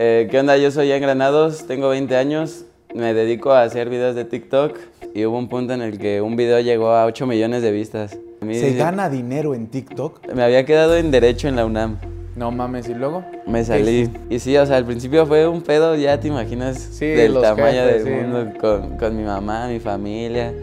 Eh, ¿Qué onda? Yo soy Ian Granados, tengo 20 años, me dedico a hacer videos de TikTok y hubo un punto en el que un video llegó a 8 millones de vistas. Mí ¿Se gana dinero en TikTok? Me había quedado en Derecho en la UNAM. No mames, ¿y luego? Me salí. Y sí, o sea, al principio fue un pedo, ya te imaginas, Sí, del tamaño jefes, del sí, mundo, con, con mi mamá, mi familia.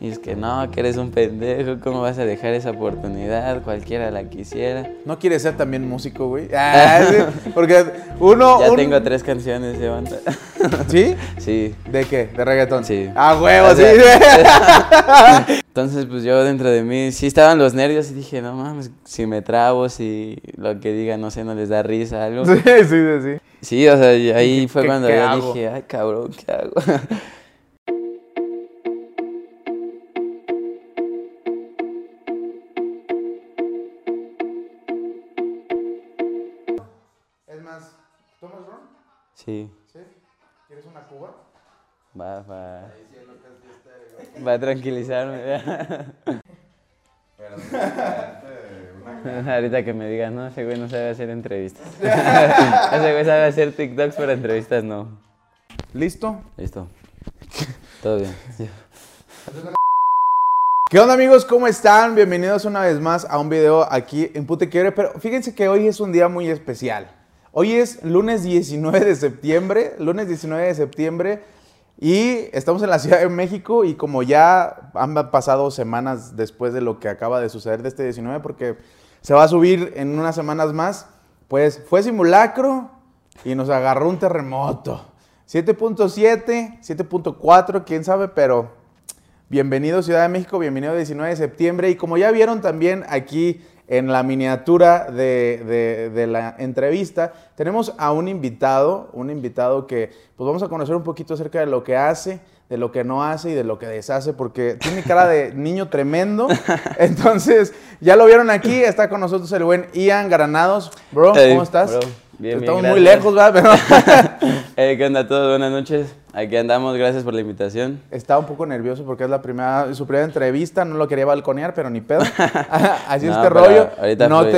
Y es que no, que eres un pendejo, ¿cómo vas a dejar esa oportunidad? Cualquiera la quisiera. ¿No quieres ser también músico, güey? Ah, sí, porque uno... Ya un- tengo tres canciones, levanta. ¿Sí? sí. ¿De qué? ¿De reggaetón? Sí. ¡Ah, huevo, O sí! Entonces, pues yo dentro de mí sí estaban los nervios y dije, no mames, si me trabo, si lo que diga, no sé, no les da risa, algo. sí, sí, sí, sí. Sí, o sea, ahí ¿Qué- fue cuando qué yo hago? dije, ay, cabrón, ¿qué hago? Sí, ¿Sí? ¿Quieres una cuba? va, va. Va a tranquilizarme. Ahorita que me digan, no, ese güey no sabe hacer entrevistas. ese güey sabe hacer TikToks, pero entrevistas no. ¿Listo? Listo. Todo bien. ¿Qué onda amigos? ¿Cómo están? Bienvenidos una vez más a un video aquí en Pute Quiebre. Pero fíjense que hoy es un día muy especial. Hoy es lunes 19 de septiembre, lunes 19 de septiembre y estamos en la Ciudad de México y como ya han pasado semanas después de lo que acaba de suceder de este 19 porque se va a subir en unas semanas más, pues fue simulacro y nos agarró un terremoto. 7.7, 7.4, quién sabe, pero Bienvenido Ciudad de México, bienvenido 19 de septiembre. Y como ya vieron también aquí en la miniatura de, de- de la entrevista, tenemos a un invitado, un invitado que pues vamos a conocer un poquito acerca de lo que hace, de lo que no hace y de lo que deshace, porque tiene cara de niño tremendo. Entonces, ya lo vieron aquí, está con nosotros el buen Ian Granados. Bro, ¿cómo estás? bro, bien, bien, Estamos muy lejos, ¿verdad? Pero ¿Qué onda a todos? Buenas noches. Aquí andamos, gracias por la invitación. Estaba un poco nervioso porque es la primera, su primera entrevista, no lo quería balconear, pero ni pedo. Así No, este rollo. ahorita No fluye.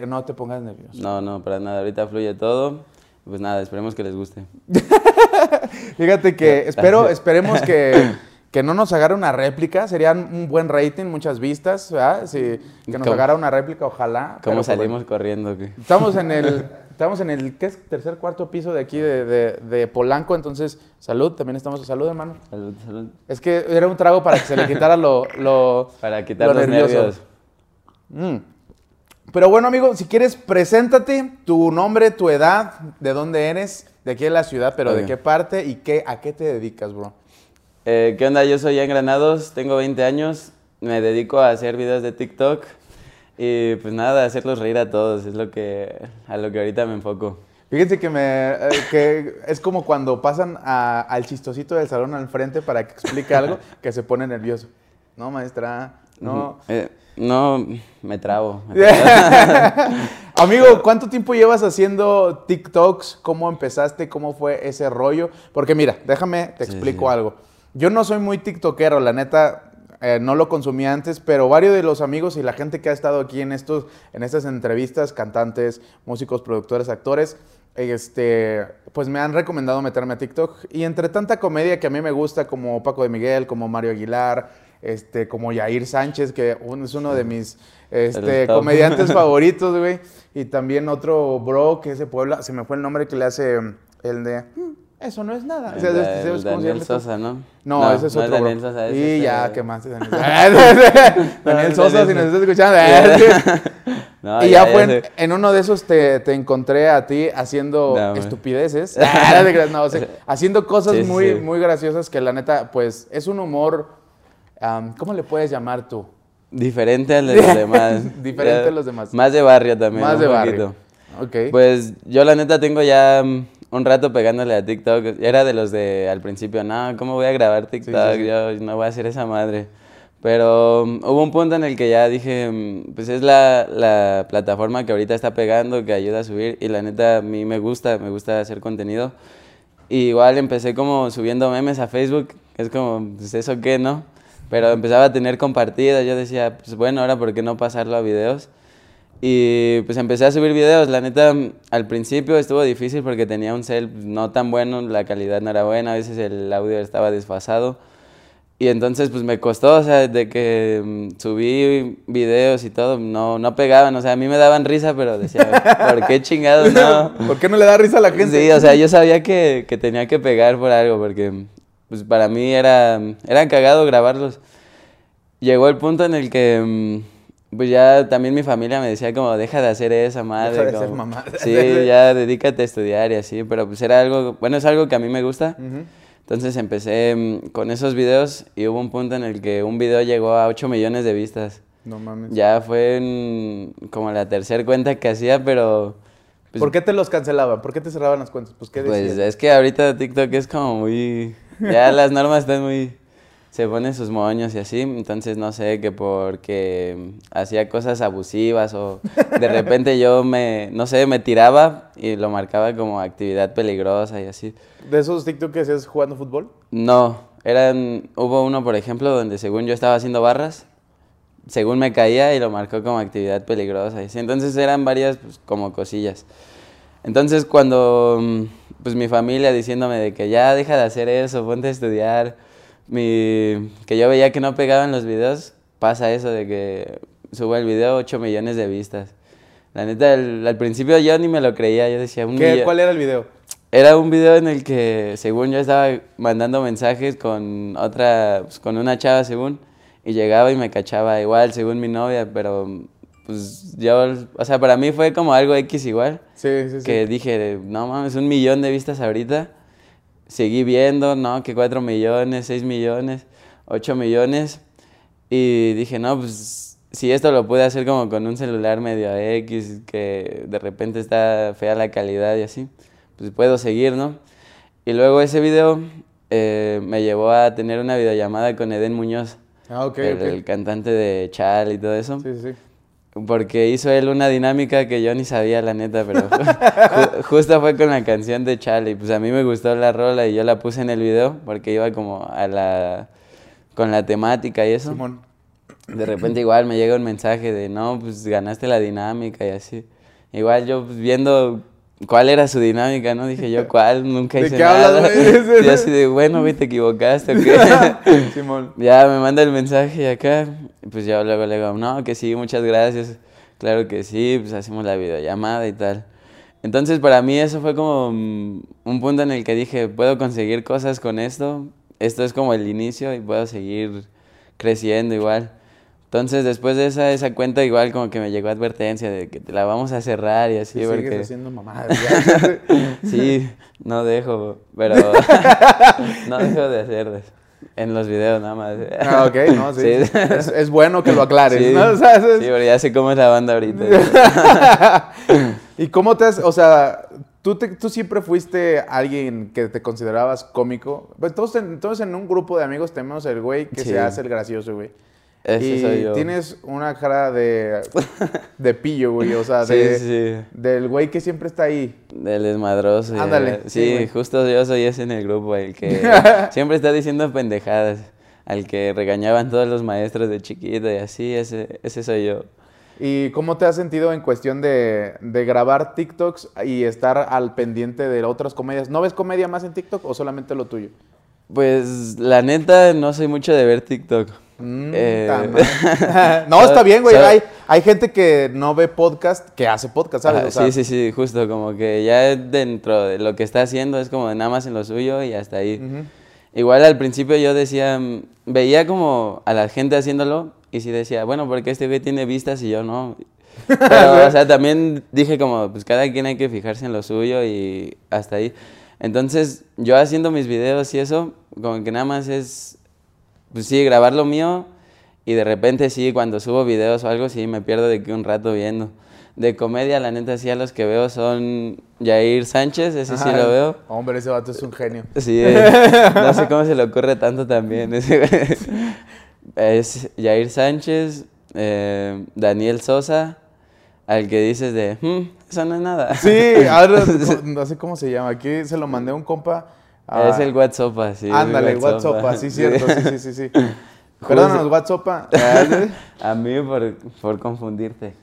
te, no te pongas nervioso. No, no, para nada. Ahorita fluye todo. Pues nada, esperemos que les guste. Fíjate que espero, esperemos que, que no nos agarre una réplica. Sería un buen rating, muchas vistas, ¿verdad? Si, que nos agarra una réplica, ojalá. ¿Cómo pues salimos corriendo? qué? Estamos en el, estamos en el, ¿qué es? Tercer, cuarto piso de aquí de, de- de Polanco, entonces, salud, también estamos a salud, hermano. Salud, salud. Es que era un trago para que se le quitara lo, lo, Para quitar lo los nervioso. nervios. Mm. Pero bueno, amigo, si quieres, preséntate, tu nombre, tu edad, de dónde eres, de aquí de la ciudad, pero de qué parte y qué, a qué te dedicas, bro. Eh, ¿Qué onda? Yo soy Ian Granados, tengo 20 años, me dedico a hacer videos de TikTok y pues nada, hacerlos reír a todos, es lo que, a lo que ahorita me enfoco. Fíjense que, me, eh, que es como cuando pasan a- al chistosito del salón al frente para que explique algo, que se pone nervioso. No, maestra, no. Eh, no, me trabo. me trabo. Amigo, ¿cuánto tiempo llevas haciendo TikToks? ¿Cómo empezaste? ¿Cómo fue ese rollo? Porque mira, déjame, te Sí, explico sí. algo. Yo no soy muy TikTokero, la neta, eh, no lo consumí antes, pero varios de los amigos y la gente que ha estado aquí en, estos, en estas entrevistas, cantantes, músicos, productores, actores, este, pues me han recomendado meterme a TikTok. Y entre tanta comedia que a mí me gusta, como Paco de Miguel, como Mario Aguilar, este, como Yair Sánchez, que es uno de mis este, comediantes favoritos, güey. Y también otro bro que es de Puebla, se me fue el nombre que le hace el de... "Mm, Eso no es nada. O sea, El- ¿sabes el cómo se llama Daniel? Sosa, ¿no? No, ese es no otro. bro. Daniel Sosa, es y ya, ¿qué más? Daniel, Sosa, si nos estás escuchando. No, y ya, ya fue en, uno de esos te, te encontré a ti haciendo No, estupideces. Ah, no no, o sea, haciendo cosas Sí, muy, sí. muy graciosas que la neta, pues, es un humor. ¿Cómo le puedes llamar tú? Diferente de los demás. Diferente a los demás. Más de barrio también. Más de poquito. barrio. Ok. Pues yo la neta tengo ya mm, un rato pegándole a TikTok. Era de los de al principio, no, ¿cómo voy a grabar TikTok? sí, sí. Yo no voy a hacer esa madre. Pero mm, hubo un punto en el que ya dije, mm, pues es la, la plataforma que ahorita está pegando, que ayuda a subir. Y la neta a mí me gusta, me gusta hacer contenido. Y igual empecé como subiendo memes a Facebook. Es como, pues eso qué, ¿no? Pero empezaba a tener compartidas. Yo decía, pues bueno, ahora ¿por qué no pasarlo a videos? Y pues empecé a subir videos. La neta, al principio estuvo difícil porque tenía un cel no tan bueno, la calidad no era buena, a veces el audio estaba desfasado. Y entonces pues me costó, o sea, de que mm, subí videos y todo, no, no pegaban, o sea, a mí me daban risa, pero decía, ¿por qué chingados no? ¿Por qué no le da risa a la gente? Sí, o sea, yo sabía que, que tenía que pegar por algo, porque pues para mí era, era cagado grabarlos. Llegó el punto en el que mm, pues ya también mi familia me decía como, deja de hacer esa madre. Deja de como, ser mamá. Sí, ya dedícate a estudiar y así, pero pues era algo, bueno, es algo que a mí me gusta. Entonces empecé mm, con esos videos y hubo un punto en el que un video llegó a 8 millones de vistas. No mames. Ya fue en- como la tercera cuenta que hacía, pero... pues, ¿Por qué te los cancelaban? ¿Por qué te cerraban las cuentas? Pues, ¿qué Pues es que ahorita TikTok es como muy... Ya las normas están muy... Se ponen sus moños y así, entonces no sé, que porque hacía cosas abusivas o de repente yo me, no sé, me tiraba y lo marcaba como actividad peligrosa y así. ¿De esos TikTok que hacías jugando fútbol? No, eran, hubo uno por ejemplo donde según yo estaba haciendo barras, según me caía y lo marcó como actividad peligrosa y así, entonces eran varias pues, como cosillas. Entonces cuando mm, pues mi familia diciéndome de que ya deja de hacer eso, ponte a estudiar, mi, que yo veía que no pegaban los videos, pasa eso de que subo el video 8 millones de vistas. La neta, al, al principio yo ni me lo creía, yo decía, un ¿Qué, ¿Cuál era el video? era un video en el que, según yo, estaba mandando mensajes con otra, pues, con una chava, según, y llegaba y me cachaba igual, según mi novia, pero pues yo, o sea, para mí fue como algo X igual, Sí, sí, sí. que dije, no mames, un millón de vistas ahorita. Seguí viendo, no, que cuatro millones, seis millones, ocho millones, y dije, no, pues si esto lo pude hacer como con un celular medio X, que de repente está fea la calidad y así, pues puedo seguir, ¿no? Y luego ese video eh, me llevó a tener una videollamada con Eden Muñoz, Ah, ok, el, ok. el cantante de Chal y todo eso. Sí, sí. Porque hizo él una dinámica que yo ni sabía, la neta, pero ju- justo fue con la canción de Charlie. Pues a mí me gustó la rola y yo la puse en el video porque iba como a la... con la temática y eso. Simón. De repente igual me llega un mensaje de, no, pues ganaste la dinámica y así. Igual yo pues, viendo cuál era su dinámica, ¿no? Dije yo, ¿cuál? Nunca ¿De hice qué hablas, nada. güey? Y así de, bueno, güey, te equivocaste. Simón. Ya me manda el mensaje acá, pues yo luego le digo, no, que sí, muchas gracias. Claro que sí, pues hacemos la videollamada y tal. Entonces para mí eso fue como mm, un punto en el que dije, puedo conseguir cosas con esto, esto es como el inicio y puedo seguir creciendo igual. Entonces después de esa, esa cuenta igual como que me llegó advertencia de que te la vamos a cerrar y así Sí, sigues porque... haciendo mamadas. Sí, no dejo, pero no dejo de hacerlas. En los videos nada más. Ah, ok, no, sí. Es, es bueno que lo aclares, Sí, ¿no? O sea, es- sí, pero ya sé cómo es la banda ahorita. ¿Y cómo te has, o sea, tú, te- tú siempre fuiste alguien que te considerabas cómico? Pues todos, en, todos en un grupo de amigos tenemos el güey que Sí. se hace el gracioso, güey. Ese y soy yo. tienes una cara de, de pillo, güey, o sea, Sí, de, sí, del güey que siempre está ahí. Del desmadroso. Ándale, sí, Sí, justo yo soy ese en el grupo, el que siempre está diciendo pendejadas. Al que regañaban todos los maestros de chiquito y así, ese, ese soy yo. ¿Y cómo te has sentido en cuestión de, de grabar TikToks y estar al pendiente de otras comedias? ¿No ves comedia más en TikTok o solamente lo tuyo? Pues la neta, no soy mucho de ver TikTok. Mm, Eh, no, está bien, güey. Hay, hay gente que no ve podcast, que hace podcast, ¿sabes? Ajá, O sea, sí, sí, sí, justo como que ya dentro de lo que está haciendo es como nada más en lo suyo y hasta ahí. Igual al principio yo decía, mm, veía como a la gente haciéndolo y sí decía, bueno, porque este güey tiene vistas y yo no. Pero, o sea, también dije como, pues cada quien hay que fijarse en lo suyo y hasta ahí. Entonces, yo haciendo mis videos y eso, como que nada más es, pues sí, grabar lo mío y de repente sí, cuando subo videos o algo, sí, me pierdo de que un rato viendo. De comedia, la neta, sí, a los que veo son Jair Sánchez, ese sí lo veo. Hombre, ese vato es un genio. Sí, eh, no sé cómo se le ocurre tanto también. güey. Es Jair Sánchez, eh, Daniel Sosa, al que dices de, "Hmm, eso no es nada. Sí, ahora no sé cómo se llama. Aquí se lo mandé a un compa. A- Es el WhatsApp, sí. Ándale, WhatsApp. WhatsApp, sí, cierto, sí, sí, sí. sí. Perdónanos, WhatsApp. A mí por, por confundirte.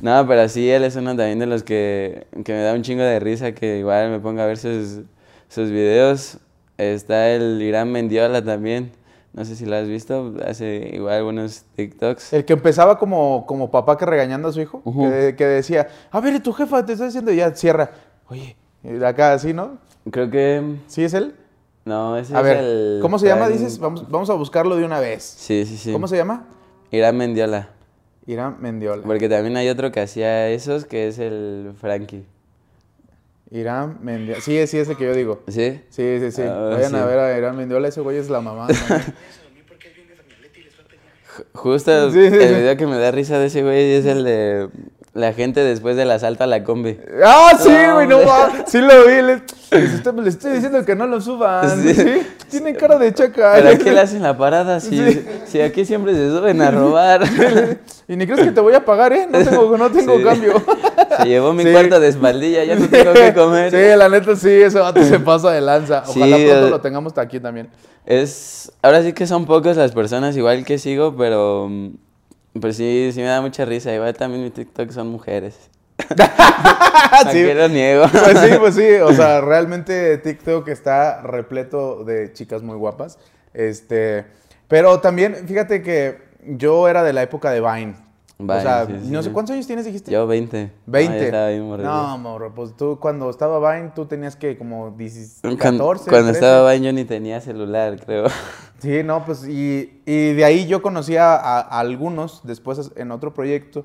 no, pero sí, él es uno también de los que, que me da un chingo de risa que igual me ponga a ver sus, sus videos. Está el Irán Mendiola también. No sé si lo has visto, hace igual algunos TikToks. El que empezaba como, como papá que regañando a su hijo, Ujú. que, que decía, a ver, tu jefa te está diciendo, y ya cierra. Oye, acá así, ¿no? Creo que... ¿Sí es él? No, ese A es ver, el... ¿cómo se llama? Dices, vamos, vamos a buscarlo de una vez. Sí, sí, sí. ¿Cómo se llama? Irán Mendiola. Irán Mendiola. Porque también hay otro que hacía esos, que es el Frankie. Irán Mendiola. Sí, sí, ese que yo digo. ¿Sí? Sí, sí, sí. Ah, Vayan a ver a Irán Mendiola, ese güey es la mamá. Justo Sí, sí, el video que me da risa de ese güey es el de la gente después del asalto a la combi. ¡Ah, sí, güey! No, va. Sí lo vi. Les, les estoy, les estoy diciendo que no lo suban. Sí. Sí. Tienen cara de chaca. Pero aquí le hacen la parada si, Sí. si aquí siempre se suben a robar. Y ni crees que te voy a pagar, ¿eh? No tengo, no tengo cambio. Se llevó mi cuarto de espaldilla, ya no tengo que comer. Sí, la neta sí, ese vato se pasa de lanza. Ojalá pronto eh. lo tengamos aquí también. Es, ahora sí que son pocas las personas igual que sigo, pero mm, pues sí, sí me da mucha risa. Igual también mi TikTok son mujeres. ¿A Sí. lo niego? Pues sí, pues sí. O sea, realmente TikTok está repleto de chicas muy guapas. Este, pero también, fíjate que yo era de la época de Vine. O sea, sí, sí, no sé cuántos años tienes, dijiste. Yo 20. 20. No, ya estaba bien morrillo. no, morro, pues tú cuando estaba Vine, tú tenías que como 10, 14, Cuando, cuando 13. estaba Vine yo ni tenía celular, creo. Sí, no, pues y, y de ahí yo conocía a, a algunos después en otro proyecto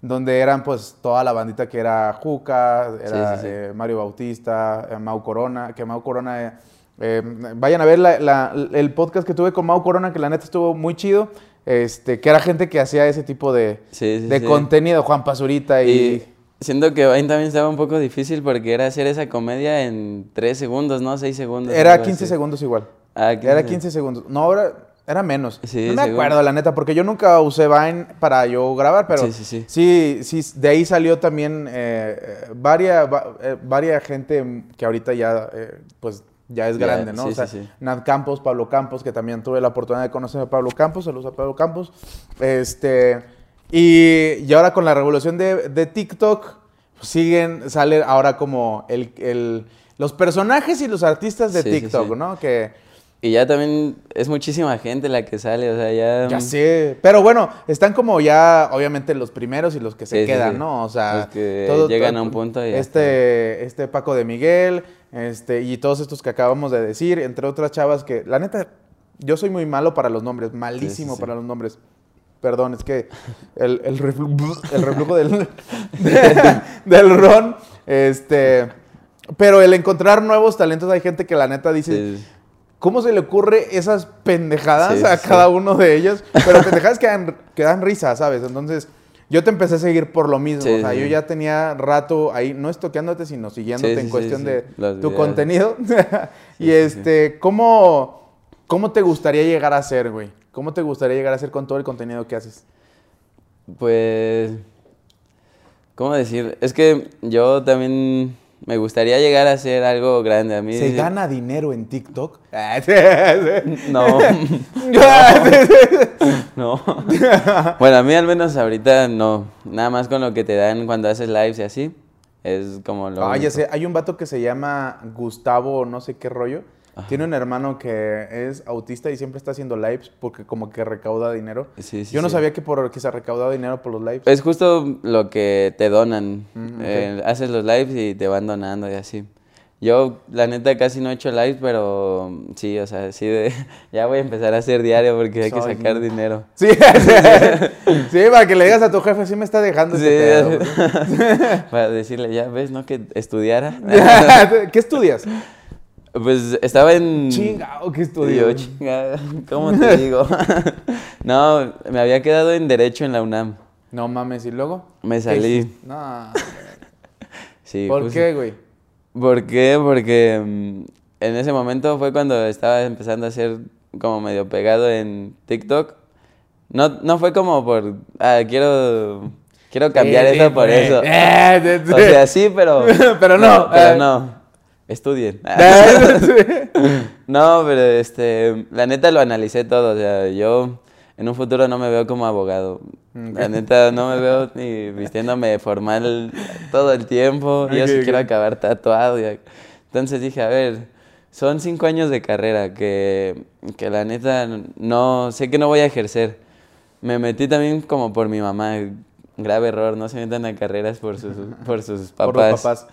donde eran pues toda la bandita que era Juca, era Sí, eh, Mario Bautista, eh, Mau Corona, que Mau Corona, eh, eh, vayan a ver la- la- el podcast que tuve con Mau Corona, que la neta estuvo muy chido, este, que era gente que hacía ese tipo de, Sí, sí, de sí. contenido, Juan Pazurita y... Y siento que Vine también estaba un poco difícil porque era hacer esa comedia en 3 segundos, ¿no? 6 segundos. Era algo 15 así. segundos igual. Ah, Era 15 segundos. No, ahora era menos. No me seguro. acuerdo, la neta, porque yo nunca usé Vine para yo grabar, pero Sí, sí, sí. sí, sí, de ahí salió también eh, eh, varia, va- eh, varia gente que ahorita ya, eh, pues, ya es grande, ¿no? sí, o sea, sí, sí. Nat Campos, Pablo Campos, que también tuve la oportunidad de conocer a Pablo Campos, saludos a Pablo Campos. Este, y, y ahora con la revolución de, de TikTok, pues, siguen, sale ahora como el, el- los personajes y los artistas de TikTok. ¿no? Que, Y ya también es muchísima gente la que sale, o sea, ya... Ya sé, pero bueno, están como ya, obviamente, los primeros y los que se Sí, quedan, sí. ¿no? O sea, Los que llegan a un punto y este, este Paco de Miguel, este, y todos estos que acabamos de decir, entre otras chavas que, la neta, yo soy muy malo para los nombres, malísimo sí. para los nombres. Perdón, es que el, el, reflu- el reflujo del, del ron, este, pero el encontrar nuevos talentos, hay gente que la neta dice, Sí. ¿Cómo se le ocurre esas pendejadas Sí, a sí. cada uno de ellos? Pero pendejadas que dan, que dan risa, ¿sabes? Entonces, yo te empecé a seguir por lo mismo. Sí, o sea, sí. yo ya tenía rato ahí, no estoqueándote, sino siguiéndote Sí, en cuestión de tu contenido. y este, ¿cómo, ¿cómo te gustaría llegar a ser, güey? ¿Cómo te gustaría llegar a ser con todo el contenido que haces? Pues, ¿cómo decir? Es que yo también me gustaría llegar a hacer algo grande. A mí ¿Se gana dinero en TikTok? No, no. Bueno, a mí al menos ahorita no. Nada más con lo que te dan cuando haces lives y así. Es como lo Ah, ya único. sé, hay un vato que se llama Gustavo, no sé qué rollo. Tiene un hermano que es autista y siempre está haciendo lives porque como que recauda dinero. Sí, sí, Yo no sí. sabía que por que se recaudaba dinero por los lives. Es justo lo que te donan. Mm. Eh, haces los lives y te van donando y así. Yo, la neta, casi no he hecho lives, pero sí, o sea, sí, de, ya voy a empezar a hacer diario porque hay que sacar dinero. Sí, sí, para que le digas a tu jefe, sí me está dejando Sí, este pedo, para decirle, ya ves, ¿no? Que estudiara. ¿Qué estudias? Pues estaba en... Chingao, ¿qué Yo, estudias? chinga, ¿cómo te digo? no, me había quedado en Derecho en la UNAM. No mames, ¿y luego? Me ¿Qué salí. No. Sí, ¿Por justo. qué, güey? ¿Por qué? Porque mm, en ese momento fue cuando estaba empezando a ser como medio pegado en TikTok. No, no fue como por, ah, quiero, quiero cambiar Sí, sí, eso por eso. Eh. O sea, sí, pero... Pero no, Pero eh. no. Estudien. No, pero este, la neta lo analicé todo, o sea, yo en un futuro no me veo como abogado. La neta, no me veo ni vistiéndome formal todo el tiempo. Yo sí quiero acabar tatuado. Entonces dije, a ver, son cinco años de carrera que, que la neta no, sé que no voy a ejercer. Me metí también como por mi mamá. Grave error, no se metan a carreras por sus, por sus papás. Por los papás.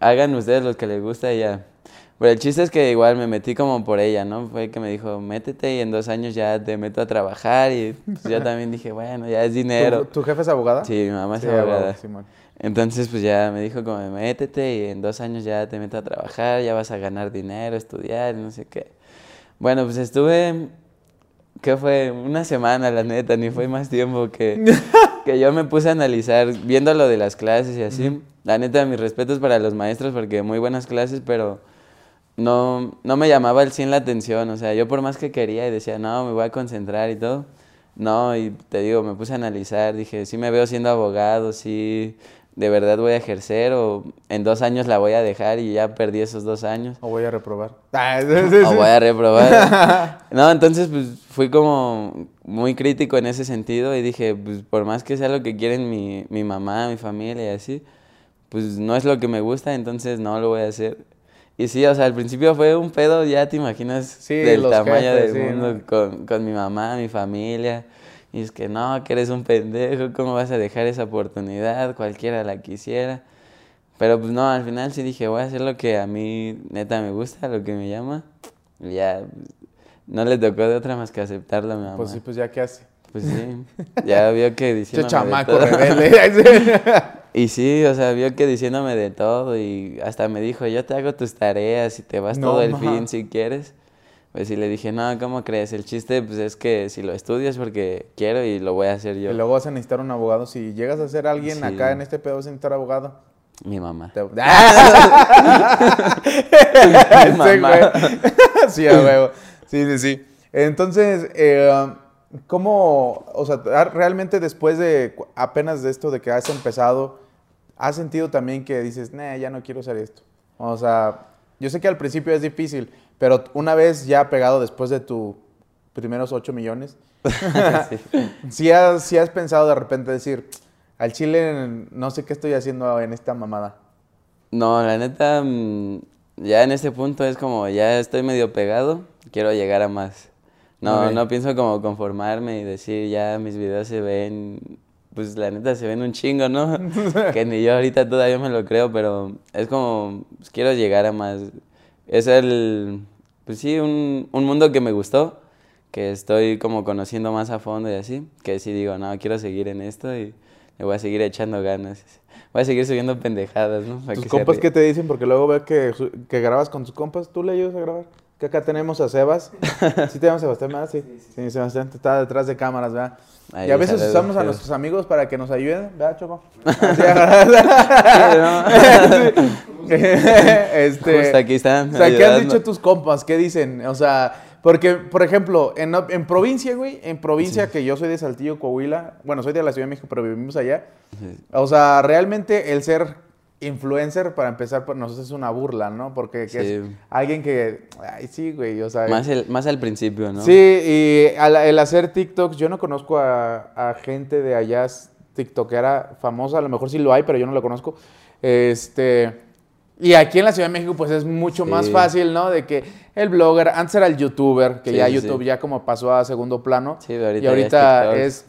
Hagan ustedes lo que les gusta y ya. Pero el chiste es que igual me metí como por ella, ¿no? Fue que me dijo, métete y en dos años ya te meto a trabajar. Y pues yo también dije, bueno, ya es dinero. ¿Tu, jefe es abogada? Sí, mi mamá es abogada. Entonces, pues ya me dijo como, métete y en dos años ya te meto a trabajar, ya vas a ganar dinero, estudiar, no sé qué. Bueno, pues estuve, ¿qué fue? Una semana, la neta, ni fue más tiempo que, que yo me puse a analizar, viendo lo de las clases y así. La neta, mis respetos para los maestros porque muy buenas clases, pero no, no me llamaba el 100 la atención. O sea, yo por más que quería y decía, no, me voy a concentrar y todo. No, y te digo, me puse a analizar, dije, sí me veo siendo abogado, sí, de verdad voy a ejercer o en dos años la voy a dejar y ya perdí esos dos años. O voy a reprobar. o voy a reprobar. no, entonces pues fui como muy crítico en ese sentido y dije, pues por más que sea lo que quieren mi, mi mamá, mi familia y así, pues no es lo que me gusta, entonces no lo voy a hacer. Y sí, o sea, al principio fue un pedo, ya te imaginas del tamaño del mundo con, con mi mamá, mi familia. Y es que no, que eres un pendejo, ¿cómo vas a dejar esa oportunidad? Cualquiera la quisiera. Pero pues no, al final sí dije, voy a hacer lo que a mí neta me gusta, lo que me llama. Y ya no le tocó de otra más que aceptarlo a mi mamá. Pues sí, pues ya qué hace. Pues sí, ya vio que diciendo. chamaco rebelde. Y sí, o sea, vio que diciéndome de todo y hasta me dijo, yo te hago tus tareas y te vas todo el fin si quieres. Pues sí le dije, no, ¿cómo crees? El chiste pues es que si lo estudias porque quiero y lo voy a hacer yo. Y luego vas a necesitar un abogado. Si llegas a ser alguien acá en este pedo vas a necesitar abogado. Mi mamá. Mi mamá. sí, a huevo. Sí, sí, sí. Entonces, eh, ¿cómo, o sea, realmente después de apenas de esto de que has empezado, ¿Has sentido también que dices, nah, ya no quiero hacer esto? O sea, yo sé que al principio es difícil, pero una vez ya pegado después de tus primeros 8 millones, sí. has, has pensado de repente decir, al chile no sé qué estoy haciendo en esta mamada. No, la neta, mm, ya en este punto es como, ya estoy medio pegado, quiero llegar a más. No, no pienso como conformarme y decir, ya mis videos se ven pues la neta se ven un chingo, ¿no? que ni yo ahorita todavía me lo creo, pero es como, pues, quiero llegar a más. Es el, pues sí, un, un mundo que me gustó, que estoy como conociendo más a fondo y así, que sí digo, no, quiero seguir en esto y le voy a seguir echando ganas. Voy a seguir subiendo pendejadas, ¿no? ¿Tus compas qué te dicen? Porque luego veo que, que grabas con tus compas, ¿tú le ayudas a grabar? Que acá tenemos a Sebas. ¿Sí tenemos a Sebastián, ¿verdad? Sí. Sí, Sebastián está detrás de cámaras, ¿verdad? y a veces usamos a nuestros amigos para que nos ayuden, ¿verdad, Choco? este, Justo aquí están. O sea, ¿qué han dicho tus compas? ¿Qué dicen? O sea, porque, por ejemplo, en, en provincia, güey, en provincia que yo soy de Saltillo, Coahuila, bueno, soy de la Ciudad de México, pero vivimos allá. O sea, realmente el ser influencer, para empezar, pues nos es una burla, ¿no? Porque es alguien que, ay, sí, güey, o sea... Más, el, más al principio, ¿no? Sí, y el hacer TikToks, yo no conozco a, gente de allá tiktokera famosa, a lo mejor sí lo hay, pero yo no lo conozco. Este... Y aquí en la Ciudad de México, pues es mucho más fácil, ¿no? De que el blogger, antes era el youtuber, que ya YouTube ya como pasó a segundo plano. Sí, ahorita y ahorita es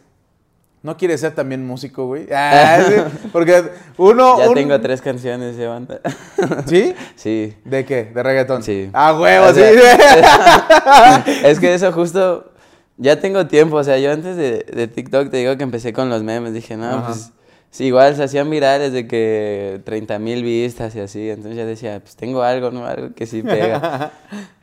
¿No quieres ser también músico, güey? Ah, porque uno... Ya tengo tres canciones de banda. ¿Sí? Sí. ¿De qué? ¿De reggaetón? Sí. ¡Ah, huevo, sí! es que eso justo... Ya tengo tiempo, o sea, yo antes de, de TikTok te digo que empecé con los memes. Dije, no, pues... Sí, igual se hacían virales de que 30 mil vistas y así. Entonces ya decía, pues tengo algo, ¿no? Algo que sí pega.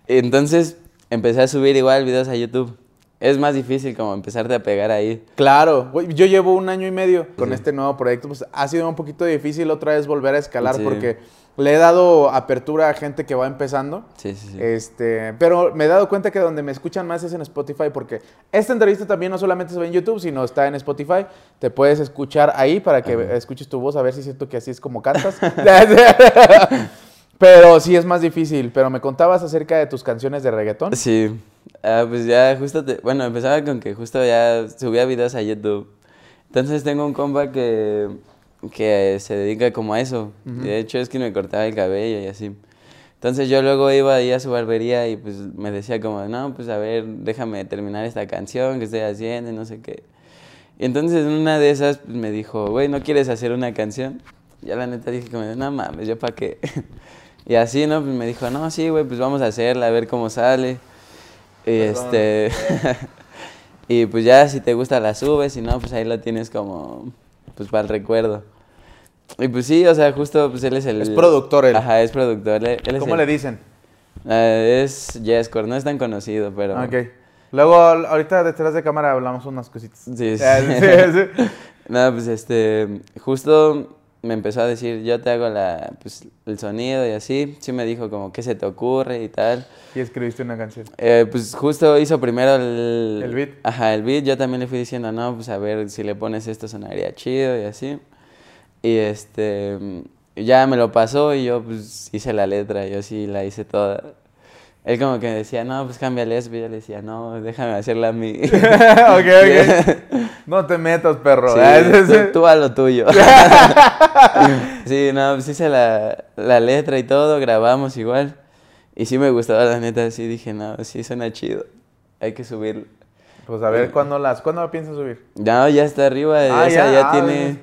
Entonces empecé a subir igual videos a YouTube es más difícil como empezarte a pegar ahí. Claro, yo llevo un año y medio con este nuevo proyecto, pues ha sido un poquito difícil otra vez volver a escalar porque le he dado apertura a gente que va empezando. Sí, sí, sí. Este, pero me he dado cuenta que donde me escuchan más es en Spotify porque esta entrevista también no solamente se ve en YouTube, sino está en Spotify. Te puedes escuchar ahí para que escuches tu voz a ver si siento que así es como cantas. Pero sí es más difícil. Pero me contabas acerca de tus canciones de reggaetón. Sí. Ah, pues ya justo, te- bueno, empezaba con que justo ya subía videos a YouTube. Entonces tengo un compa que, que se dedica como a eso. De hecho es que me cortaba el cabello y así. Entonces yo luego iba ahí a su barbería y pues me decía como, no, pues a ver, déjame terminar esta canción que estoy haciendo y no sé qué. Y entonces en una de esas pues, me dijo, güey, ¿no quieres hacer una canción? Ya la neta dije como, no mames, ¿yo para qué? y así, ¿no? Pues me dijo, no, sí, güey, pues vamos a hacerla, a ver cómo sale. Y este... y pues ya si te gusta la subes, si no, pues ahí lo tienes como, pues para el recuerdo. Y pues sí, o sea, justo pues él es el... Es productor él. Ajá, es productor. Él, él es ¿Cómo el- le dicen? Eh, es Jescore, no es tan conocido, pero... Ok. Luego, ahorita detrás de cámara hablamos unas cositas. Sí, sí. Sí, sí. No, pues este, justo me empezó a decir, yo te hago la, pues, el sonido y así. Sí me dijo como, ¿qué se te ocurre y tal? Y escribiste una canción. Eh, pues justo hizo primero el... El beat. Ajá, el beat. Yo también le fui diciendo, no, pues a ver si le pones esto sonaría chido y así. Y este, ya me lo pasó y yo pues hice la letra, yo sí la hice toda. Él como que decía, no, pues cámbiale eso, y yo le decía, no, déjame hacerla a mí. ok, ok. No te metas, perro. Sí, Ah, tú, tú a lo tuyo. sí, no, pues hice la, la letra y todo, grabamos igual. Y sí me gustaba, la neta, sí dije, no, sí suena chido. Hay que subirlo. Pues a ver, ¿cuándo las, ¿cuándo la piensas subir? No, ya está arriba, Ah, esa ya, ya, ah, tiene, ¿en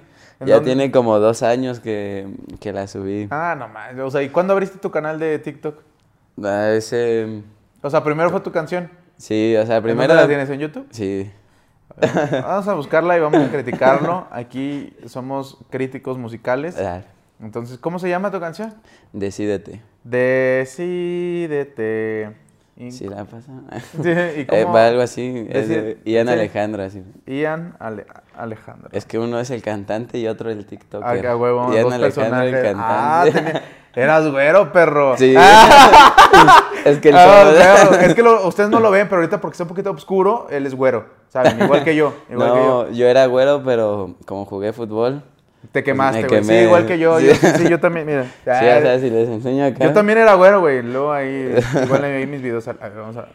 ya dónde? tiene como dos años que, que la subí. Ah, no más. O sea, ¿y cuándo abriste tu canal de TikTok? Ah, ese, O sea, primero fue tu canción. sí, o sea, ¿En primero... la tienes en YouTube? Sí, Vamos a buscarla y vamos a criticarlo. Aquí somos críticos musicales. ah, Entonces, ¿cómo se llama tu canción? decídete. Decídete. Y- Sí, la pasa. Sí, ¿y Eh, cómo? va algo así, es de Ian sí. Alejandro, así. Ian Ale- Alejandro. Es que uno es el cantante y otro el Ah, TikToker. huevo, Ian Alejandro el personajes. Ah, cantante. tenía- eras güero, perro. Sí. Ah, es que el ah, claro. Es que lo- ustedes no lo ven, pero ahorita porque está un poquito oscuro, él es güero. ¿Saben? Igual que yo. Igual que yo. No, yo era güero, pero como jugué fútbol. Te quemaste, güey. Sí, igual que yo. Sí. Yo, sí, yo también, mira. Sí, o sea, si les enseño acá. Yo también era güero, güey. Luego ahí, igual ahí mis videos. A ver, vamos a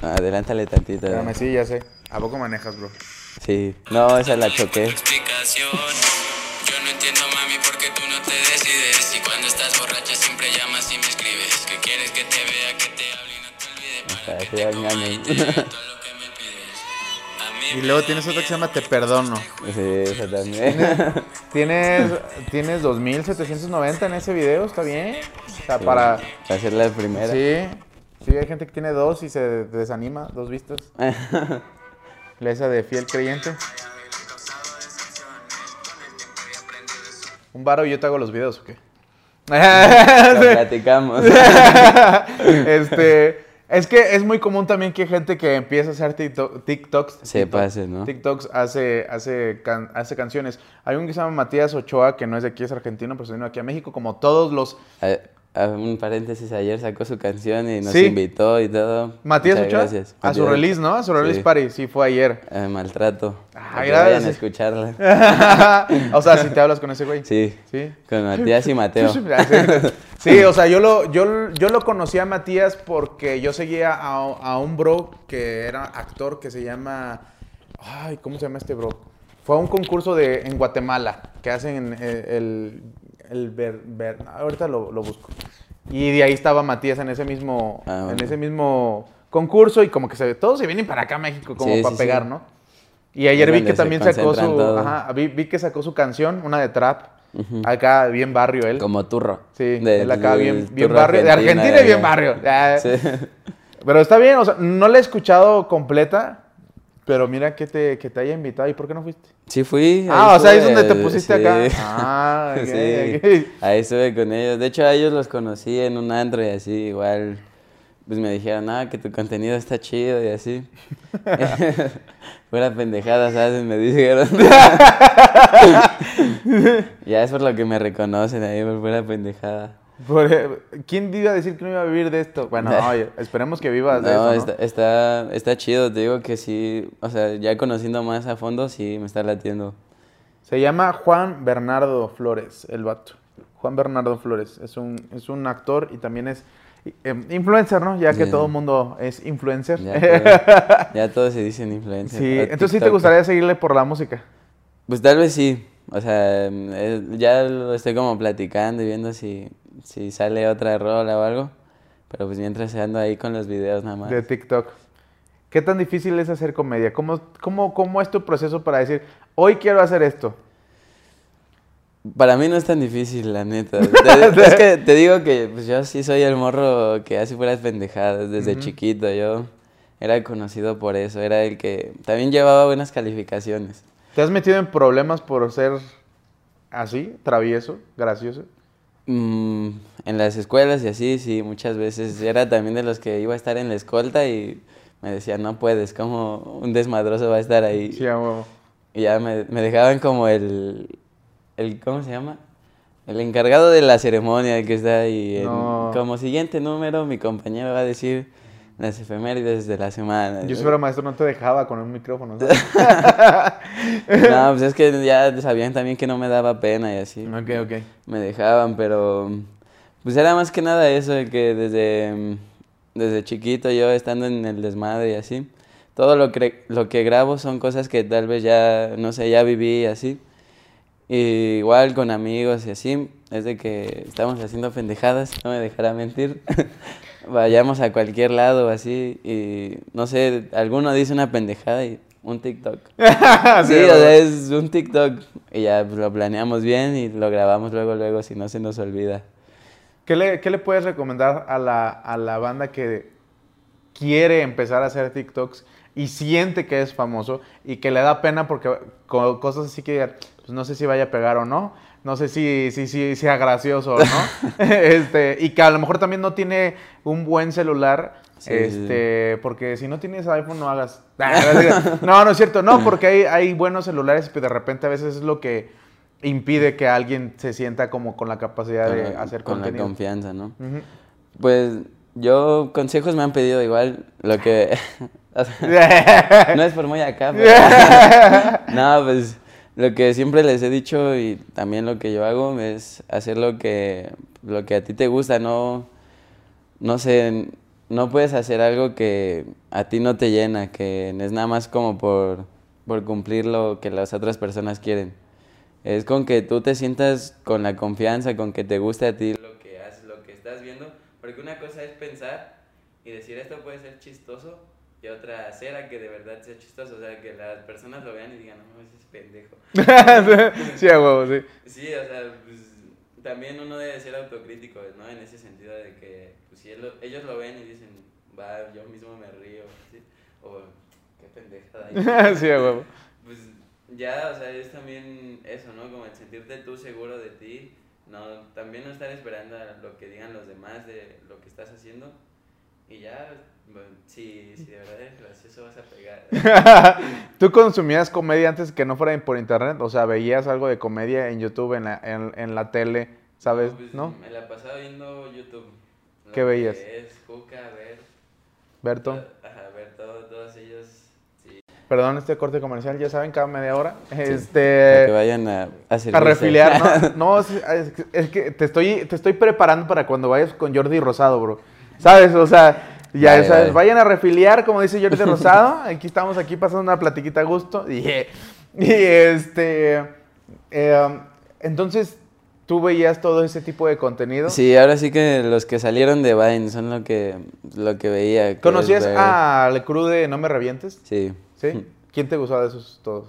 Adelántale tantito. Espérame, sí, ya sé. ¿A poco manejas, bro? Sí. No, esa la choqué. explicación. Y luego tienes otra que se llama Te Perdono. Sí, esa también. Tienes, tienes 2790 en ese video, ¿está bien? O sea, para... Para ser la primera. Sí, sí, hay gente que tiene dos y se desanima, dos vistas. La esa de fiel creyente. Un varo y yo te hago los videos, ¿o qué? Lo platicamos. este, es que es muy común también que gente que empieza a hacer TikTok- TikToks. Se TikTok- pase, ¿no? TikToks hace, hace, can- hace canciones. Hay un que se llama Matías Ochoa, que no es de aquí, es argentino, pero se vino aquí a México, como todos los... A un paréntesis, ayer sacó su canción y nos Sí. invitó y todo. Matías Muchas gracias. A su release, ¿no? A su release Sí. party, sí, fue ayer. Eh, maltrato. Ah, gracias. vayan a escucharla. o sea, si te hablas con ese güey. Sí. Sí. Con Matías y Mateo. Sí, o sea, yo lo, yo, yo lo conocí a Matías porque yo seguía a, a un bro que era actor que se llama... Ay, ¿cómo se llama este bro? Fue a un concurso de, en Guatemala que hacen eh, el... el ver- ver- ahorita lo, lo busco. Y de ahí estaba Matías en ese mismo, Ah, en ese mismo concurso y como que se, todos se vienen para acá a México como Sí, para sí, pegar, sí. ¿no? Y ayer Es vi que también sacó su... Ajá, vi, vi que sacó su canción, una de trap. Acá, bien barrio él. Como turro. Sí, De- él acá bien, bien barrio. De Argentina y bien barrio. Pero está bien, o sea, no la he escuchado completa, pero mira que te, que te haya invitado. ¿Y por qué no fuiste? Sí fui. Ah, o sea, ahí es donde te pusiste sí. acá. Ah, ok, sí. Ahí estuve con ellos. De hecho, a ellos los conocí en un antro y así, igual. Pues me dijeron, ah, que tu contenido está chido y así. Fuera pendejada, ¿sabes? Me dijeron. ya es por lo que me reconocen ahí, por fuera pendejada. Por- eh, ¿Quién iba a decir que no iba a vivir de esto? Bueno, oye, esperemos que vivas de No, eso, ¿no? está, está, está chido, te digo que sí. O sea, ya conociendo más a fondo, sí me está latiendo. Se llama Juan Bernardo Flores, el vato. Juan Bernardo Flores. Es un, es un actor y también es eh, influencer, ¿no? Ya que todo el mundo es influencer. Ya, todo- ya todos se dicen influencer. sí, entonces sí te gustaría seguirle por la música. Pues tal vez sí. O sea, eh, ya lo estoy como platicando y viendo si, si sale otra rola o algo. Pero pues mientras ando ahí con los videos nada más. de TikTok. ¿Qué tan difícil es hacer comedia? ¿Cómo, cómo, ¿Cómo es tu proceso para decir, hoy quiero hacer esto? Para mí no es tan difícil, la neta. Es que te digo que pues, yo sí soy el morro que hace puras pendejadas desde chiquito. Yo era conocido por eso. Era el que también llevaba buenas calificaciones. ¿Te has metido en problemas por ser así, travieso, gracioso? Mm, en las escuelas y así, sí, muchas veces. Era también de los que iba a estar en la escolta y me decían, no puedes, como un desmadroso va a estar ahí. Sí, a huevo. Y ya me, me dejaban como el, el, ¿cómo se llama? El encargado de la ceremonia, que está ahí. en- como siguiente número, mi compañero va a decir las efemérides de la semana. Yo si fuera maestro no te dejaba con un micrófono. ¿sabes? No, pues es que ya sabían también que no me daba pena y así. ok, ok. Me dejaban, pero pues era más que nada eso, de que desde, desde chiquito yo estando en el desmadre y así, todo lo que, lo que grabo son cosas que tal vez ya, no sé, ya viví y así. Y igual con amigos y así, es de que estamos haciendo pendejadas, no me dejará mentir. Vayamos a cualquier lado así y no sé, alguno dice una pendejada y un TikTok. Sí, o sea, es un TikTok y ya pues, lo planeamos bien y lo grabamos luego, luego, si no se nos olvida. ¿Qué le, qué le puedes recomendar a la, a la banda que quiere empezar a hacer TikToks y siente que es famoso y que le da pena porque co- cosas así que digan, pues no sé si vaya a pegar o no, no sé si, si, si sea gracioso o no, este, y que a lo mejor también no tiene un buen celular, Sí, sí, este, porque si no tienes iPhone no hagas. No, no es cierto, no, porque hay, hay buenos celulares, pero de repente a veces es lo que impide que alguien se sienta como con la capacidad Con de hacer con la contenido. confianza, ¿no? Pues yo consejos me han pedido igual, lo que... no es por muy acá, pero... no, pues lo que siempre les he dicho y también lo que yo hago es hacer lo que, lo que a ti te gusta, no, no sé, no puedes hacer algo que a ti no te llena, que es nada más como por, por cumplir lo que las otras personas quieren. Es con que tú te sientas con la confianza, con que te guste a ti lo que haces, lo que estás viendo, porque una cosa es pensar y decir esto puede ser chistoso y otra hacer a que de verdad sea chistoso, o sea, que las personas lo vean y digan, no, ese es pendejo. sí, a huevo, sí. Sí, o sea, pues, también uno debe ser autocrítico, ¿no? En ese sentido de que pues, si él lo- ellos lo ven y dicen, va, yo mismo me río, ¿sí? o qué pendejada. sí, a huevo. Pues ya, o sea, es también eso, ¿no? Como el sentirte tú seguro de ti, no, también no estar esperando a lo que digan los demás de lo que estás haciendo. Y ya, bueno, si, si de verdad eres gracioso vas a pegar. ¿Tú consumías comedia antes que no fuera por internet? O sea, veías algo de comedia en YouTube, en la, en, en la tele, ¿sabes? Pues, ¿No? Me la pasaba viendo YouTube. Lo ¿Qué veías? Es Juca, ver. Berto. Ajá, ver todo, todos ellos. Sí. Perdón, este corte comercial, ya saben, cada media hora. Para Este. que vayan a, a A refiliar, ¿no? No, es, es que- es que te estoy, te estoy preparando para cuando vayas con Jordi Rosado, bro. ¿Sabes? O sea, ya sabes, vayan a refiliar, como dice Jordi Rosado. Aquí estamos aquí pasando una platiquita a gusto. Y, y este. eh, entonces, ¿tú veías todo ese tipo de contenido? Sí, ahora sí que los que salieron de Vine son lo que, lo que veía. que ¿Conocías ver- a Le Cru de No Me Revientes? Sí. ¿Sí? ¿Quién te gustaba de esos todos?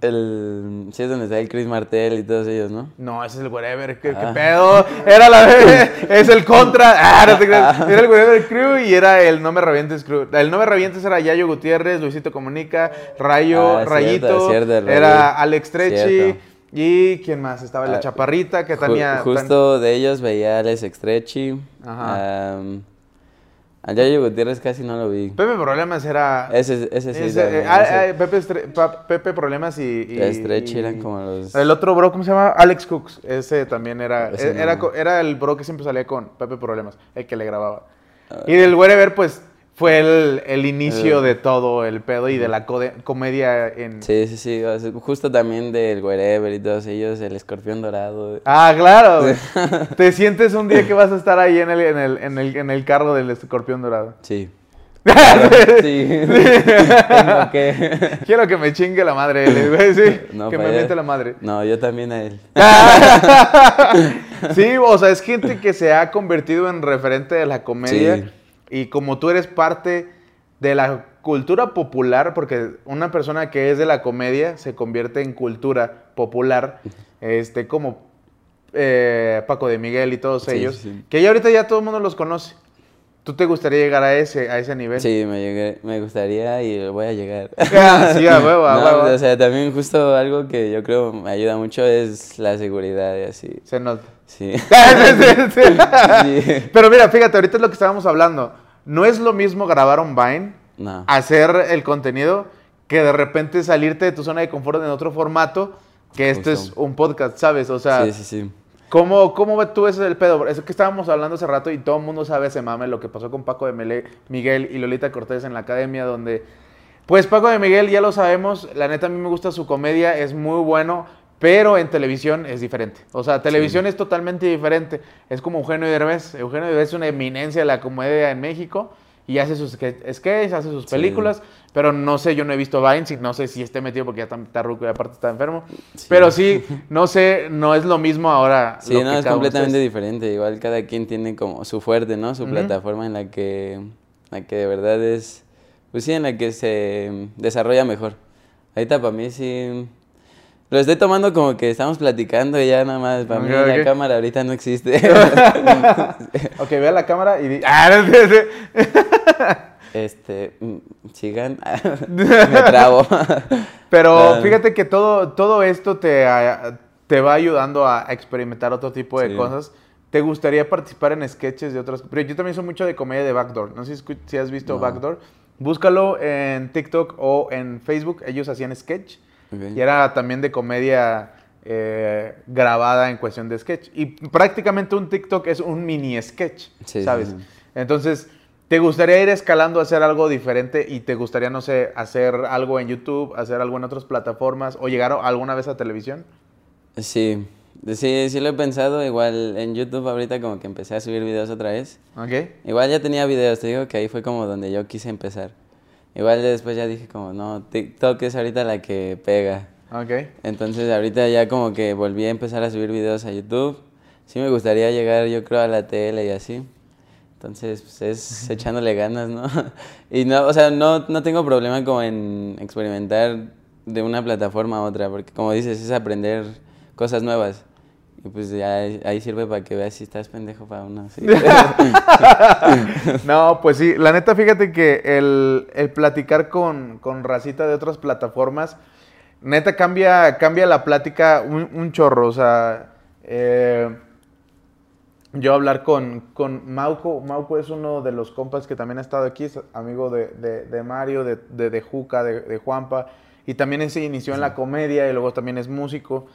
El, sí, es donde está el Chris Martel y todos ellos, ¿no? No, ese es el Wherever, ¿qué, qué Ah. pedo? Era la es el contra. Ah, no te creas. Era el Wherever Crew y era el No Me Revientes Crew. El No Me Revientes era Yayo Gutiérrez, Luisito Comunica, Rayo, Ah, Rayito, cierto, era. Alex Trechi y ¿quién más? Estaba la Ah, Chaparrita que Ju- tenía... justo de ellos veía a Alex Extrechi. Ajá. A Yayo Gutiérrez casi no lo vi. Pepe Problemas era... Ese, ese sí. ese- también, eh, ah, ese. ah, Pepe, Estre- Pa- Pepe Problemas y... y- Estrechi eran como los... El otro bro, ¿cómo se llama? Alex Cooks. Ese también era. Ese era, no. co- era el bro que siempre salía con Pepe Problemas, el que le grababa. Ah. Y del Wherever, pues fue el, el inicio de todo el pedo y de la comedia en... Sí, sí, sí. justo también del Wherever y todos ellos, el escorpión dorado. Ah, claro. Te sientes un día que vas a estar ahí en el, en el, en el, en el carro del escorpión dorado. Sí. Claro, sí. Tengo que. Quiero que me chingue la madre él, güey, sí. No, que me allá. mete la madre. No, yo también a él. Sí, o sea, es gente que se ha convertido en referente de la comedia. Sí. Y como tú eres parte de la cultura popular, porque una persona que es de la comedia se convierte en cultura popular, este, como eh, Paco de Miguel y todos Sí, ellos, sí, que ya ahorita ya todo el mundo los conoce. ¿Tú te gustaría llegar a ese, a ese nivel? Sí, me, llegué, me gustaría y voy a llegar. Ah, sí, a huevo, a No, huevo. O sea, también justo algo que yo creo me ayuda mucho es la seguridad y así. Se nota. Sí. Sí, sí. Pero mira, fíjate, ahorita es lo que estábamos hablando. No es lo mismo grabar un Vine, No. hacer el contenido, que de repente salirte de tu zona de confort en otro formato, que este es un podcast, ¿sabes? O sea, Sí, sí, sí. ¿cómo, ¿cómo ves tú ese el pedo? Eso que estábamos hablando hace rato y todo el mundo sabe ese mame, lo que pasó con Paco de Mele- Miguel y Lolita Cortés en la academia, donde... Pues Paco de Miguel, ya lo sabemos, la neta a mí me gusta su comedia, es muy bueno, pero en televisión es diferente. O sea, televisión es totalmente diferente. Es como Eugenio Derbez. Eugenio Derbez es una eminencia de la comedia en México y hace sus ske- sketches, hace sus Sí. películas, pero no sé, yo no he visto Vines y no sé si esté metido porque ya está, está ruco y aparte está enfermo. Pero sí, no sé, no es lo mismo ahora. Sí, lo no, que es completamente diferente. Igual cada quien tiene como su fuerte, ¿no? Su Ujú. plataforma en la que, la que de verdad es, pues sí, en la que se desarrolla mejor. Ahorita para mí sí, lo estoy tomando como que estamos platicando y ya nada más, para mí la cámara ahorita no existe. Ok, ve a la cámara y di... Ah, este, mm, sigan, me trabo. Pero fíjate que todo, todo esto te, te va ayudando a experimentar otro tipo de Sí. cosas. ¿Te gustaría participar en sketches de otras? Pero yo también soy mucho de comedia de Backdoor. No sé si, has visto No. Backdoor. Búscalo en TikTok o en Facebook. Ellos hacían sketch. Y era también de comedia eh, grabada en cuestión de sketch. Y prácticamente un TikTok es un mini sketch, Sí, ¿sabes? sí. Entonces, ¿te gustaría ir escalando a hacer algo diferente y te gustaría, no sé, hacer algo en YouTube, hacer algo en otras plataformas o llegar alguna vez a televisión? Sí, sí, sí lo he pensado. Igual en YouTube ahorita como que empecé a subir videos otra vez. ¿Ok? Igual ya tenía videos, te digo que ahí fue como donde yo quise empezar. Igual después ya dije como, no, TikTok es ahorita la que pega. Ok. Entonces ahorita ya como que volví a empezar a subir videos a YouTube. Sí me gustaría llegar yo creo a la tele y así. Entonces pues es echándole ganas, ¿no? Y no, o sea, no, no tengo problema como en experimentar de una plataforma a otra, porque como dices, es aprender cosas nuevas. Y pues ya ahí ahí sirve para que veas si estás pendejo para uno. sí. No, pues sí, la neta, fíjate que el, el platicar con, con racita de otras plataformas, neta cambia, cambia la plática un, un chorro. O sea, eh, yo hablar con, con Mauco, Mauco es uno de los compas que también ha estado aquí, es amigo de, de- de Mario, de, de, de Juca, de, de Juanpa, y también se inició en la comedia y luego también es músico.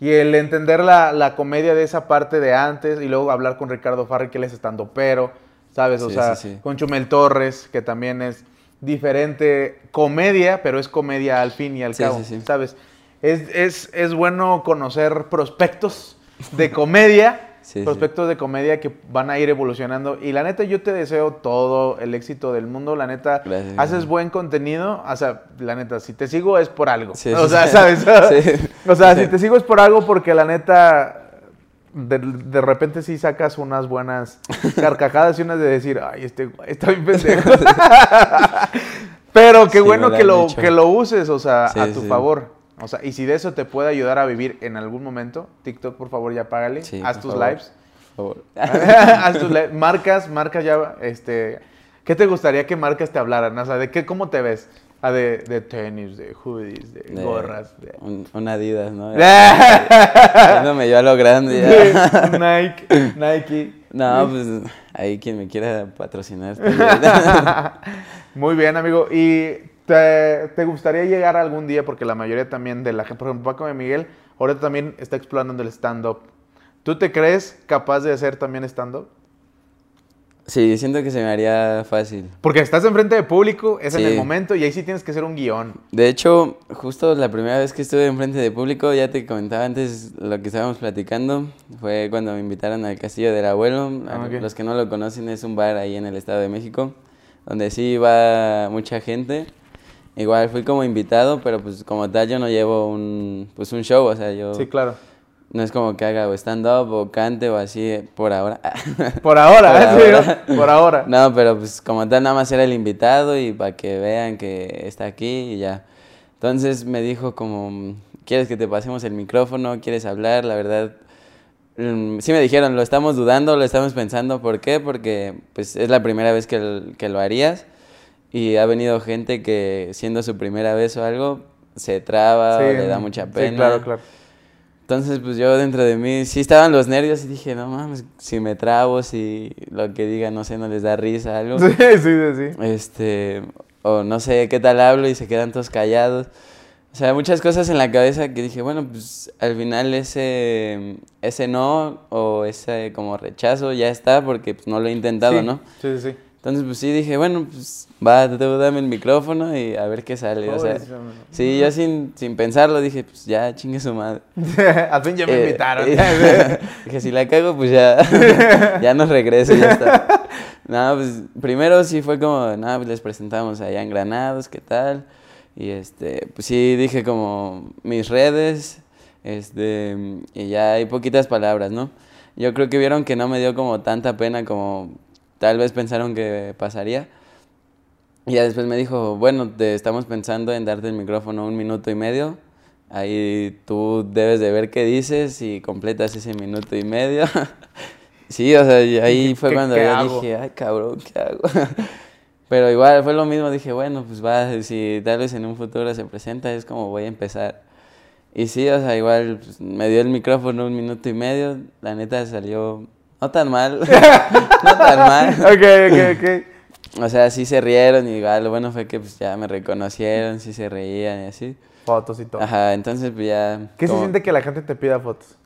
Y el entender la, la comedia de esa parte de antes y luego hablar con Ricardo Farri, que él es estando pero, ¿sabes? O Sí, sea, sí, sí. con Chumel Torres, que también es diferente comedia, pero es comedia al fin y al cabo, sí, sí. ¿sabes? Es, es, es bueno conocer prospectos de comedia, Sí, sí. prospectos de comedia que van a ir evolucionando. Y la neta, yo te deseo todo el éxito del mundo. La neta, Gracias. haces buen contenido. O sea, la neta, si te sigo es por algo. Sí, o sea. ¿sabes? O sea, si te sigo es por algo porque la neta, de, de repente sí sacas unas buenas carcajadas y unas de decir, ay, este está bien pendejo. Pero qué Sí, bueno que lo, dicho. que lo uses, o sea, Sí, a tu sí. favor. O sea, y si de eso te puede ayudar a vivir en algún momento, TikTok, por favor, ya págale. Sí, Haz tus favor. lives. Por favor. Haz tus lives. Marcas, marcas ya, este... ¿Qué te gustaría que marcas te hablaran? O sea, ¿de qué, cómo te ves? Ah, de, de tenis, de hoodies, de, De- gorras. De... Un, un Adidas, ¿no? Yéndome yo a lo grande ya. Nike, Nike. No, pues ahí quien me quiera patrocinar. Muy bien, amigo. ¿Y te, te gustaría llegar algún día? Porque la mayoría también de la gente, por ejemplo, Paco de Miguel, ahora también está explorando el stand-up. ¿Tú te crees capaz de hacer también stand-up? Sí, siento que se me haría fácil. Porque estás enfrente de público, es en el momento y ahí sí tienes que hacer un guion. De hecho, justo la primera vez que estuve enfrente de público, ya te comentaba antes lo que estábamos platicando, fue cuando me invitaron al Castillo del Abuelo. Ah. Los que no lo conocen, es un bar ahí en el Estado de México, donde sí va mucha gente. Igual fui como invitado, pero pues como tal yo no llevo un, pues un show, o sea, yo Sí, claro. no es como que haga o stand-up o cante o así eh, por ahora. Por ahora, Por ¿eh? Ahora. ¿no? Por ahora. No, pero pues como tal nada más era el invitado y para que vean que está aquí y ya. Entonces me dijo como, ¿quieres que te pasemos el micrófono? ¿Quieres hablar? La verdad, mm, sí me dijeron, lo estamos dudando, lo estamos pensando. ¿Por qué? Porque pues es la primera vez que, que lo harías y ha venido gente que siendo su primera vez o algo, se traba o le da mucha pena. Sí, claro, claro. Entonces, pues yo dentro de mí, sí estaban los nervios y dije, no mames, si me trabo, si lo que diga, no sé, no les da risa, algo. Sí, sí, sí, sí. Este, o no sé qué tal hablo y se quedan todos callados. O sea, muchas cosas en la cabeza que dije, bueno, pues al final ese, ese no o ese como rechazo ya está porque pues, no lo he intentado, Sí, ¿no? Sí, sí, sí. Entonces, pues sí, dije, bueno, pues va, tú dame el micrófono y a ver qué sale. O sea, sí, yo sin, sin pensarlo dije, pues ya, chingue su madre. Al fin ya me Eh, invitaron. eh, que si la cago, pues ya, ya nos regreso y ya está. No, pues primero sí fue como, nada, pues les presentamos allá en Granados, ¿qué tal? Y este, pues sí dije como mis redes, este, y ya hay poquitas palabras, ¿no? Yo creo que vieron que no me dio como tanta pena como tal vez pensaron que pasaría. Y ya después me dijo, bueno, te estamos pensando en darte el micrófono un minuto y medio. Ahí tú debes de ver qué dices y completas ese minuto y medio. sí, o sea, y ahí ¿Qué- fue qué- cuando qué yo hago? dije, ay cabrón, ¿qué hago? Pero igual fue lo mismo, dije, bueno, pues va, si tal vez en un futuro se presenta, es como voy a empezar. Y sí, o sea, igual pues, me dio el micrófono un minuto y medio, la neta salió no tan mal, no tan mal. ok, ok, ok. O sea, sí se rieron y igual lo bueno fue que pues ya me reconocieron, sí se reían y así. Fotos y todo. Ajá, entonces pues ya... ¿Qué se como- siente que la gente te pida fotos?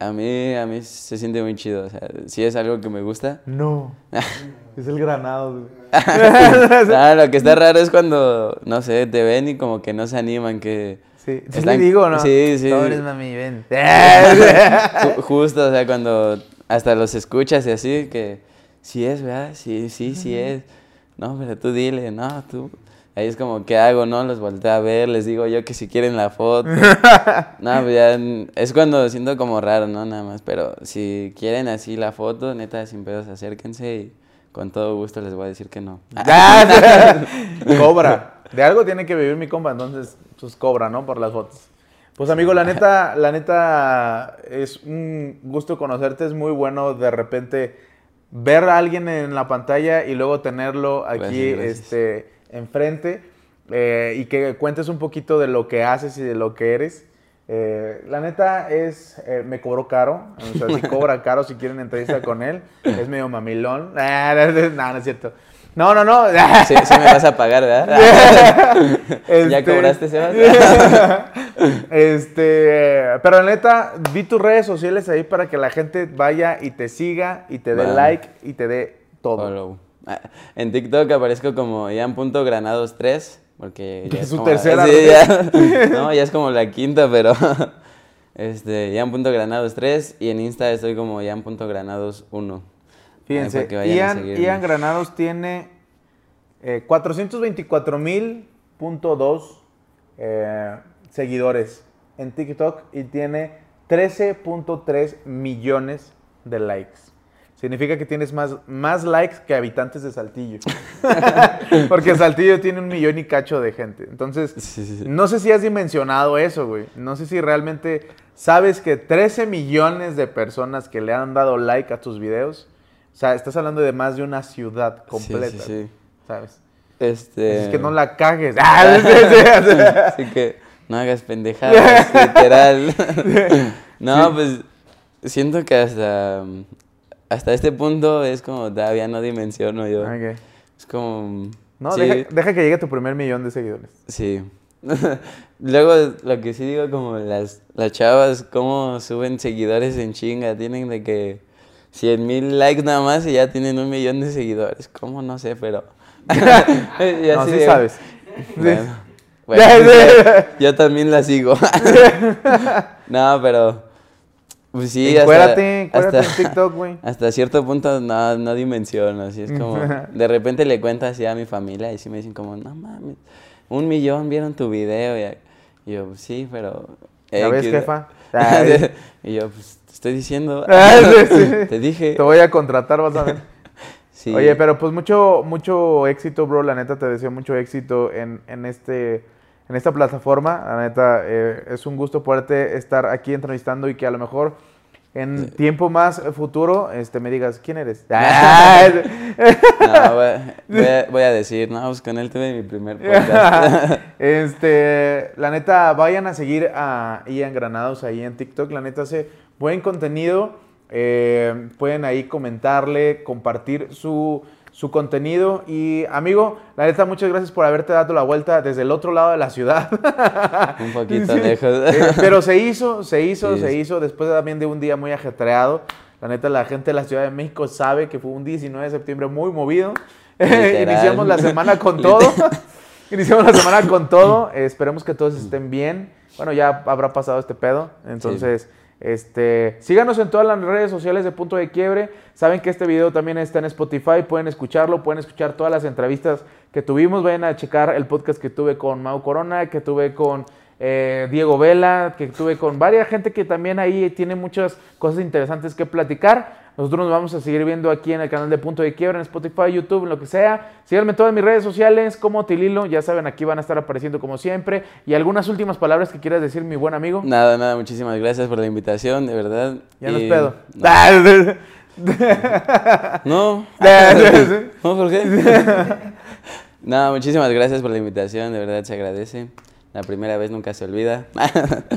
A mí, a mí se siente muy chido, o sea, sí es algo que me gusta. No. es el granado, güey. Ah, lo que está raro es cuando, no sé, te ven y como que no se animan, que... Sí, sí están- le digo, ¿no? Sí, sí. Sobres, mami, ven. Ju- Justo, o sea, cuando hasta los escuchas y así, que sí es, ¿verdad? Sí, sí, sí es. No, pero tú dile, no, tú. Ahí es como, ¿qué hago? No, los volteo a ver, les digo yo que si quieren la foto. no, pues ya es cuando siento como raro, ¿no? Nada más, pero si quieren así la foto, neta, sin pedos, acérquense y con todo gusto les voy a decir que no. cobra. De algo tiene que vivir mi compa, entonces, pues cobra, ¿no? Por las fotos. Pues amigo, la neta, la neta, es un gusto conocerte, es muy bueno de repente ver a alguien en la pantalla y luego tenerlo aquí, Gracias, gracias. este, enfrente eh, y que cuentes un poquito de lo que haces y de lo que eres. Eh, la neta es, eh, me cobró caro, o sea, si cobra caro si quieren entrevista con él, es medio mamilón. Ah, no, no es cierto. No, no, no. Sí, sí me vas a pagar, ¿verdad? ¿Ya Este- cobraste, Sebas? este, pero la neta, vi tus redes sociales ahí para que la gente vaya y te siga y te dé like y te dé todo. Follow. Ah, En TikTok aparezco como Ian.granados3, porque ya Es su como- tercera sí, ya, no, ya es como la quinta, pero este, Ian.granados3 y en Insta estoy como Ian.granados1. Fíjense, Ian, Granados tiene eh, 424.000.2 eh, seguidores en TikTok y tiene 13.3 millones de likes. Significa que tienes más, más likes que habitantes de Saltillo. Porque Saltillo tiene un millón y cacho de gente. Entonces, Sí, sí, sí. no sé si has dimensionado eso, güey. No sé si realmente sabes que 13 millones de personas que le han dado like a tus videos, o sea, estás hablando de más de una ciudad completa. Sí, sí, sí. ¿Sabes? Este, Es que no la cagues. Ah, sí, sí, sí. Así que no hagas pendejadas, literal. no, pues siento que hasta, hasta este punto es como todavía no dimensiono yo. Ok. Es como... No, sí, deja, deja que llegue tu primer millón de seguidores. Sí. Luego lo que sí digo como las, las chavas, cómo suben seguidores en chinga, tienen de que 100 mil likes nada más y ya tienen un millón de seguidores. ¿Cómo? No sé, pero... Ya no, sí sabes. Bueno, yo también la sigo. no, pero... Pues sí, hasta- Encuérate, encuérate hasta- en TikTok, güey. Hasta cierto punto no, no dimensiono, así es como... De repente le cuento así a mi familia y sí me dicen como, no mames, un millón vieron tu video. Y, yo, "Pues sí, pero... ¿Ya ves, X". jefa? Y yo, pues te estoy diciendo, te dije. Te voy a contratar, vas a ver. Sí. Oye, pero pues mucho, mucho éxito, bro. La neta te deseo mucho éxito en, en este, en esta plataforma. La neta, eh, es un gusto poderte estar aquí entrevistando y que a lo mejor en tiempo más futuro este, me digas, ¿quién eres? No, voy, a- voy a, voy a decir, no, pues con él tuve mi primer podcast. este, la neta, vayan a seguir a Ian Granados ahí en TikTok. La neta hace buen contenido. Eh, pueden ahí comentarle, compartir su, su contenido. Y amigo, la neta, muchas gracias por haberte dado la vuelta desde el otro lado de la ciudad. Un poquito Sí. lejos. Eh, pero se hizo, se hizo, Sí, se hizo después también de un día muy ajetreado. La neta, la gente de la Ciudad de México sabe que fue un 19 de septiembre muy movido. Iniciamos la semana con todo. Iniciamos la semana con todo. Esperemos que todos estén bien. Bueno, ya habrá pasado este pedo. Entonces, este, síganos en todas las redes sociales de Punto de Quiebre. Saben que este video también está en Spotify. Pueden escucharlo, pueden escuchar todas las entrevistas que tuvimos. Vayan a checar el podcast que tuve con Mau Corona, que tuve con eh, Diego Vela, que tuve con varias gente que también ahí tiene muchas cosas interesantes que platicar. Nosotros nos vamos a seguir viendo aquí en el canal de Punto de Quiebra, en Spotify, YouTube, en lo que sea. Síganme en todas mis redes sociales como Tililo. Ya saben, aquí van a estar apareciendo como siempre. Y algunas últimas palabras que quieras decir, mi buen amigo. Nada, nada, muchísimas gracias por la invitación, de verdad. Ya no Y- es pedo. No. No, ¿por qué? No, muchísimas gracias por la invitación, de verdad se agradece. La primera vez nunca se olvida.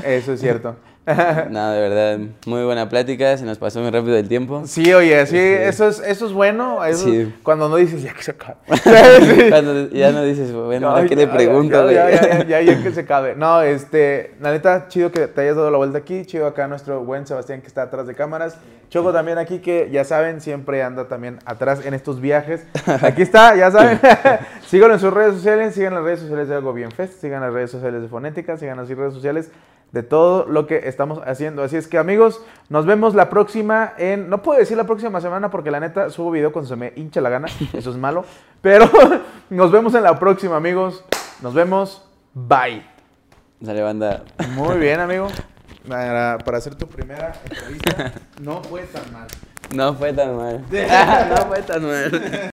Eso es cierto. No, de verdad, muy buena plática, se nos pasó muy rápido el tiempo. Sí, oye, sí, Este- eso es, eso es bueno. Eso Sí. Cuando no dices, ya que se acabe. Cuando ya no dices, bueno, ¿a qué le pregunto? Ya, güey? ya, ya, ya, ya que se cabe. No, este, la neta, chido que te hayas dado la vuelta aquí. Chido acá nuestro buen Sebastián que está atrás de cámaras. Choco también aquí que, ya saben, siempre anda también atrás en estos viajes. Aquí está, ya saben. Síganlo en sus redes sociales. Sigan las redes sociales de Algo Bien Fest. Sigan las redes sociales de Fonética. Sigan las redes sociales de todo lo que estamos haciendo. Así es que, amigos, nos vemos la próxima en... No puedo decir la próxima semana porque la neta subo video cuando se me hincha la gana. Eso es malo. Pero nos vemos en la próxima, amigos. Nos vemos. Bye. Sale banda. Muy bien, amigo. Para, para hacer tu primera entrevista, no fue tan mal. No fue tan mal. no fue tan mal.